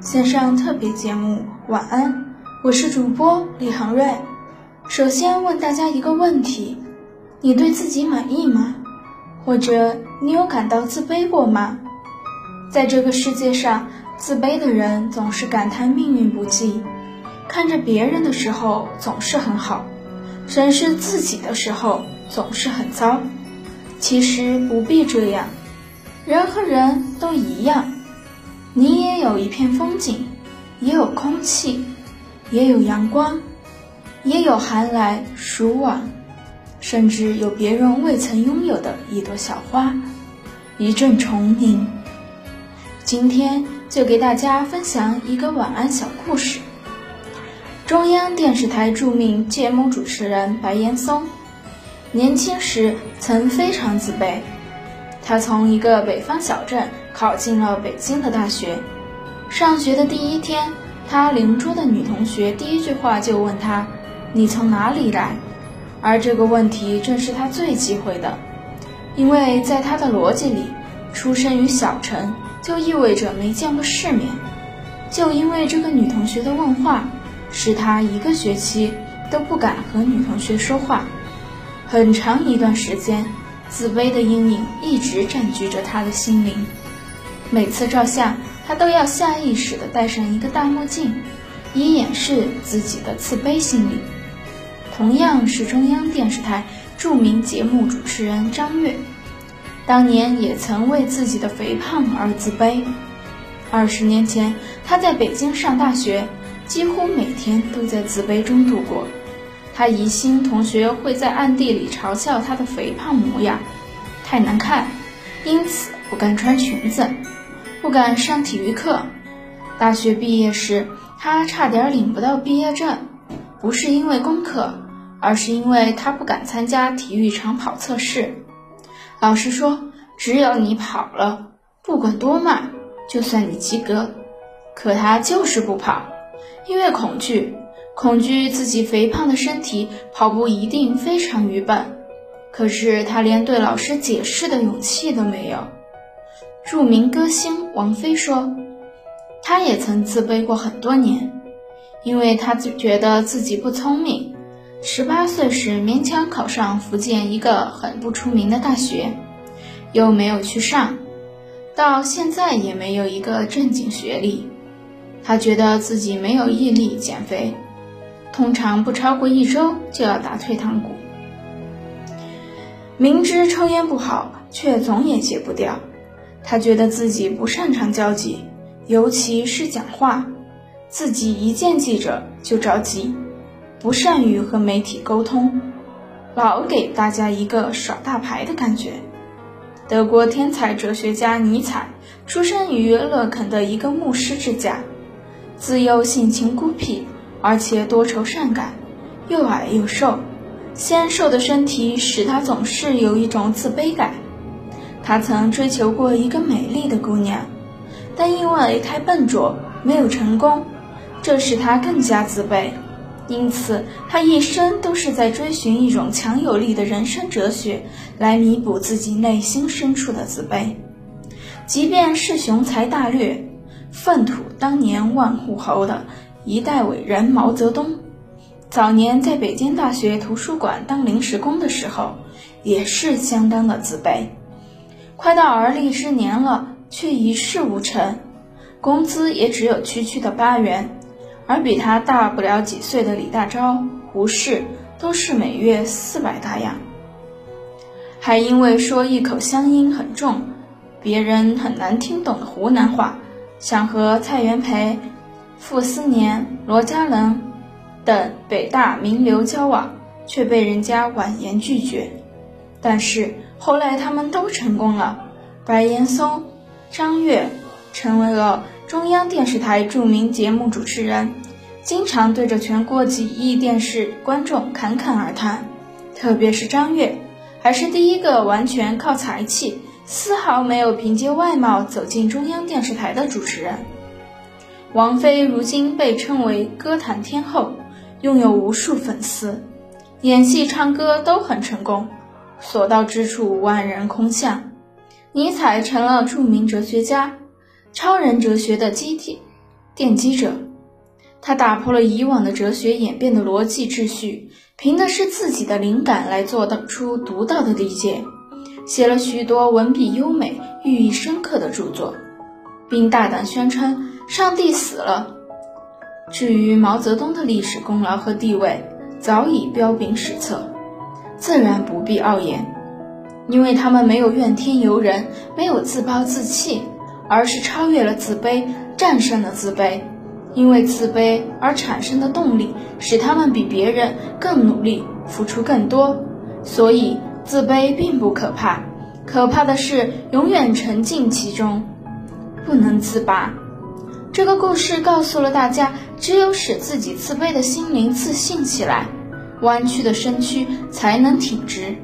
线上特别节目。晚安，我是主播李航瑞。首先问大家一个问题：你对自己满意吗？或者你有感到自卑过吗？在这个世界上，自卑的人总是感叹命运不济，看着别人的时候总是很好，审视自己的时候总是很糟。其实不必这样。人和人都一样，你也有一片风景，也有空气，也有阳光，也有寒来暑往，甚至有别人未曾拥有的一朵小花，一阵虫鸣。今天就给大家分享一个晚安小故事。中央电视台著名节目主持人白岩松，年轻时曾非常自卑。他从一个北方小镇考进了北京的大学。上学的第一天，他邻桌的女同学第一句话就问他：“你从哪里来？”而这个问题正是他最忌讳的，因为在他的逻辑里，出生于小城就意味着没见过世面。就因为这个女同学的问话，使他一个学期都不敢和女同学说话，很长一段时间。自卑的阴影一直占据着他的心灵，每次照相，他都要下意识地戴上一个大墨镜，以掩饰自己的自卑心理。同样是中央电视台著名节目主持人张悦，当年也曾为自己的肥胖而自卑。二十年前，他在北京上大学，几乎每天都在自卑中度过。他疑心同学会在暗地里嘲笑他的肥胖模样，太难看，因此不敢穿裙子，不敢上体育课。大学毕业时，他差点领不到毕业证，不是因为功课，而是因为他不敢参加体育长跑测试。老师说，只有你跑了，不管多慢，就算你及格。可他就是不跑，因为恐惧。恐惧自己肥胖的身体跑步一定非常愚笨，可是他连对老师解释的勇气都没有。著名歌星王菲说，她也曾自卑过很多年，因为她觉得自己不聪明。十八岁时勉强考上福建一个很不出名的大学，又没有去上，到现在也没有一个正经学历。她觉得自己没有毅力减肥。通常不超过一周就要打退堂鼓。明知抽烟不好，却总也戒不掉。他觉得自己不擅长交际，尤其是讲话，自己一见记者就着急，不善于和媒体沟通，老给大家一个耍大牌的感觉。德国天才哲学家尼采出生于勒肯的一个牧师之家，自幼性情孤僻。而且多愁善感，又矮又瘦，纤瘦的身体使他总是有一种自卑感。他曾追求过一个美丽的姑娘，但因为太笨拙，没有成功，这使他更加自卑。因此，他一生都是在追寻一种强有力的人生哲学，来弥补自己内心深处的自卑。即便是雄才大略，粪土当年万户侯的。一代伟人毛泽东，早年在北京大学图书馆当临时工的时候，也是相当的自卑。快到而立之年了，却一事无成，工资也只有区区的八元，而比他大不了几岁的李大钊、胡适都是每月四百大洋。还因为说一口乡音很重，别人很难听懂的湖南话，想和蔡元培。傅斯年、罗家伦等北大名流交往，却被人家婉言拒绝。但是后来他们都成功了，白岩松、张悦成为了中央电视台著名节目主持人，经常对着全国几亿电视观众侃侃而谈。特别是张悦，还是第一个完全靠才气、丝毫没有凭借外貌走进中央电视台的主持人。王菲如今被称为歌坛天后，拥有无数粉丝，演戏、唱歌都很成功，所到之处万人空巷。尼采成了著名哲学家。超人哲学的基体奠基者，他打破了以往的哲学演变的逻辑秩序，凭的是自己的灵感来做得出独到的理解，写了许多文笔优美、寓意深刻的著作，并大胆宣称上帝死了。至于毛泽东的历史功劳和地位，早已彪炳史册，自然不必傲言，因为他们没有怨天尤人，没有自暴自弃。而是超越了自卑，战胜了自卑，因为自卑而产生的动力使他们比别人更努力，付出更多。所以自卑并不可怕，可怕的是永远沉浸其中，不能自拔。这个故事告诉了大家，只有使自己自卑的心灵自信起来，弯曲的身躯才能挺直；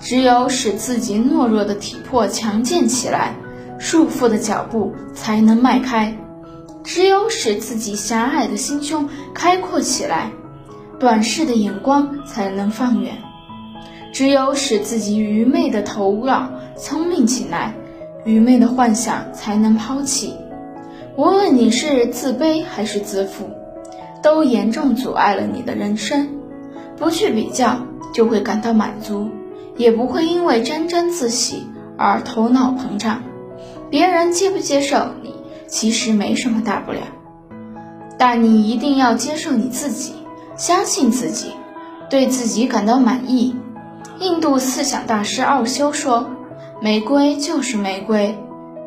只有使自己懦弱的体魄强健起来。束缚的脚步才能迈开，只有使自己狭隘的心胸开阔起来，短视的眼光才能放远；只有使自己愚昧的头脑聪明起来，愚昧的幻想才能抛弃。无论你是自卑还是自负，都严重阻碍了你的人生。不去比较，就会感到满足，也不会因为沾沾自喜而头脑膨胀。别人接不接受你，其实没什么大不了，但你一定要接受你自己，相信自己，对自己感到满意。印度思想大师奥修说：“玫瑰就是玫瑰，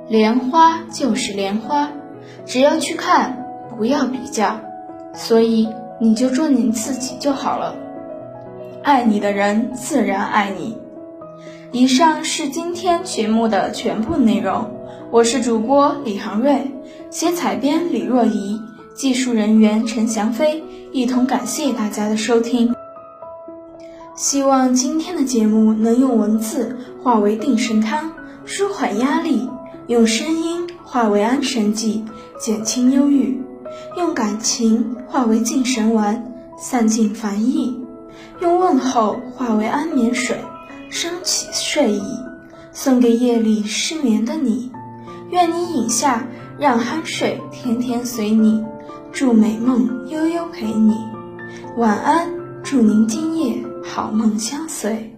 莲花就是莲花，只要去看，不要比较。所以你就做你自己就好了，爱你的人自然爱你。”以上是今天节目的全部内容。我是主播李航瑞，写采编李若怡，技术人员陈翔飞，一同感谢大家的收听。希望今天的节目能用文字化为定神汤，舒缓压力；用声音化为安神剂，减轻忧郁；用感情化为静神丸，散尽烦意；用问候化为安眠水，升起睡意，送给夜里失眠的你。愿你饮下，让酣睡天天随你，祝美梦悠悠陪你。晚安，祝您今夜好梦相随。